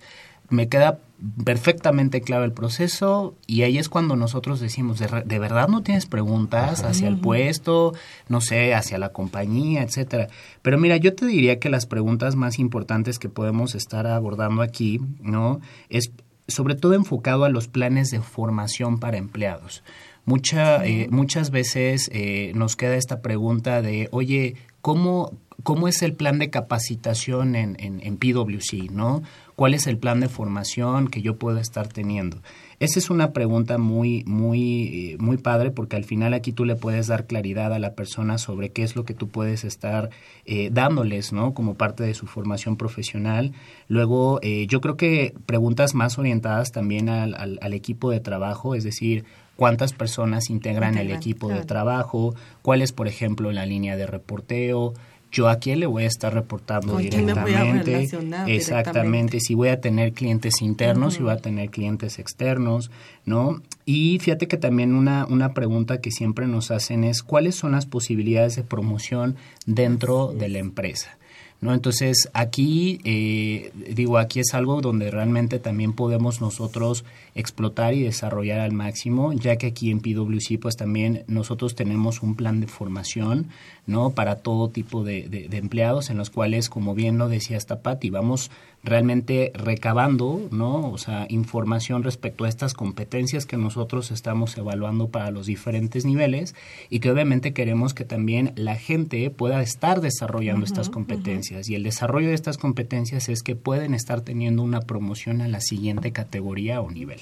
Me queda perfectamente claro el proceso y ahí es cuando nosotros decimos, ¿de, de verdad no tienes preguntas Ajá. hacia el puesto, no sé, hacia la compañía, etcétera? Pero mira, yo te diría que las preguntas más importantes que podemos estar abordando aquí, ¿no? Es sobre todo enfocado a los planes de formación para empleados. Mucha, Sí. eh, muchas veces eh, nos queda esta pregunta de, oye, ¿cómo, cómo es el plan de capacitación en, en, en PwC, no? ¿Cuál es el plan de formación que yo puedo estar teniendo? Esa es una pregunta muy, muy, eh, muy padre porque al final aquí tú le puedes dar claridad a la persona sobre qué es lo que tú puedes estar eh, dándoles, ¿no? Como parte de su formación profesional. Luego, eh, yo creo que preguntas más orientadas también al, al- al equipo de trabajo, es decir, cuántas personas integran el equipo de trabajo, cuál es, por ejemplo, la línea de reporteo, yo a quién le voy a estar reportando ¿Con quién me voy a directamente. relacionar Exactamente, directamente? si voy a tener clientes internos, si voy a tener clientes externos, ¿no? Y fíjate que también una, una pregunta que siempre nos hacen es cuáles son las posibilidades de promoción dentro de la empresa. ¿No? Entonces, aquí, eh, digo, aquí es algo donde realmente también podemos nosotros explotar y desarrollar al máximo, ya que aquí en PwC, pues también nosotros tenemos un plan de formación, ¿no? Para todo tipo de, empleados, en los cuales, como bien lo decía esta Patti, vamos realmente recabando, ¿no? O sea, información respecto a estas competencias que nosotros estamos evaluando para los diferentes niveles y que obviamente queremos que también la gente pueda estar desarrollando estas competencias. Y el desarrollo de estas competencias es que pueden estar teniendo una promoción a la siguiente categoría o nivel.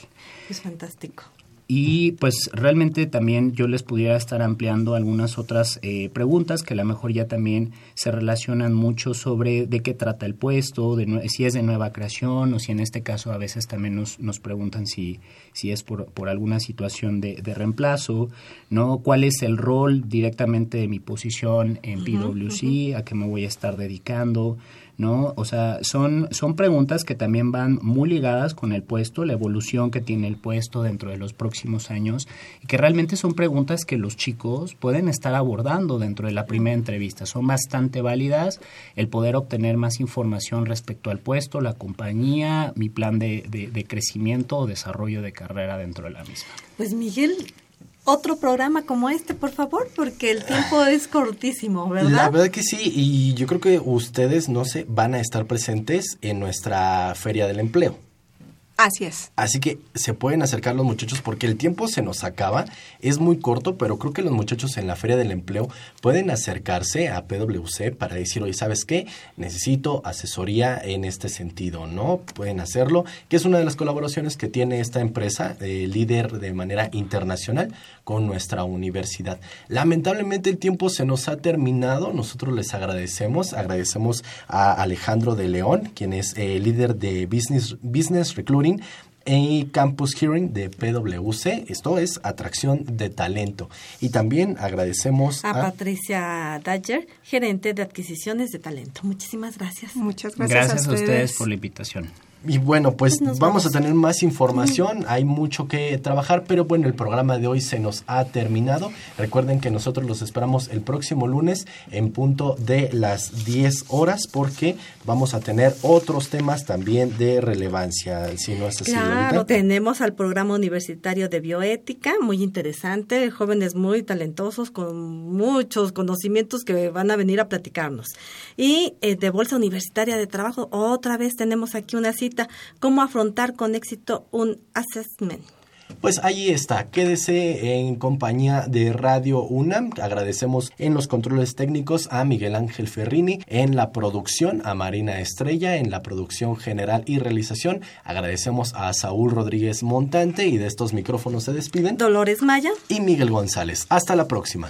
Es fantástico. Y pues realmente también yo les pudiera estar ampliando algunas otras eh, preguntas que a lo mejor ya también se relacionan mucho sobre de qué trata el puesto, de si es de nueva creación o si en este caso a veces también nos, nos preguntan si, si es por, por alguna situación de, de reemplazo, ¿no? ¿Cuál es el rol directamente de mi posición en PwC? ¿A qué me voy a estar dedicando? ¿No? O sea, son, son preguntas que también van muy ligadas con el puesto, la evolución que tiene el puesto dentro de los próximos años y que realmente son preguntas que los chicos pueden estar abordando dentro de la primera entrevista. Son bastante válidas el poder obtener más información respecto al puesto, la compañía, mi plan de, de- de crecimiento o desarrollo de carrera dentro de la misma. Pues Miguel, otro programa como este, por favor, porque el tiempo es cortísimo, ¿verdad? La verdad que sí, y yo creo que ustedes, no sé, van a estar presentes en nuestra Feria del Empleo. Así es. Así que se pueden acercar los muchachos porque el tiempo se nos acaba, es muy corto, pero creo que los muchachos en la Feria del Empleo pueden acercarse a PwC para decir, oye, ¿sabes qué? Necesito asesoría en este sentido, ¿no? Pueden hacerlo, que es una de las colaboraciones que tiene esta empresa, eh, líder de manera internacional, con nuestra universidad. Lamentablemente el tiempo se nos ha terminado, nosotros les agradecemos, agradecemos a Alejandro de León, quien es eh, líder de Business, Business Recruiting y Campus Hearing de PwC, esto es atracción de talento. Y también agradecemos A a... Patricia Dayer, gerente de adquisiciones de talento. Muchísimas gracias. Muchas Gracias, a ustedes por la invitación. Y bueno, pues, vamos, a tener más información, hay mucho que trabajar, pero bueno, el programa de hoy se nos ha terminado. Recuerden que nosotros los esperamos el próximo lunes en punto de las 10 horas porque vamos a tener otros temas también de relevancia. Si no es así, claro, tenemos al programa universitario de bioética, muy interesante, jóvenes muy talentosos con muchos conocimientos que van a venir a platicarnos. Y eh, de Bolsa Universitaria de Trabajo, otra vez tenemos aquí una cita cómo afrontar con éxito un assessment. Pues ahí está, quédese en compañía de Radio UNAM. Agradecemos en los controles técnicos a Miguel Ángel Ferrini, en la producción a Marina Estrella, en la producción general y realización. Agradecemos a Saúl Rodríguez Montante y de estos micrófonos se despiden Dolores Maya y Miguel González. Hasta la próxima.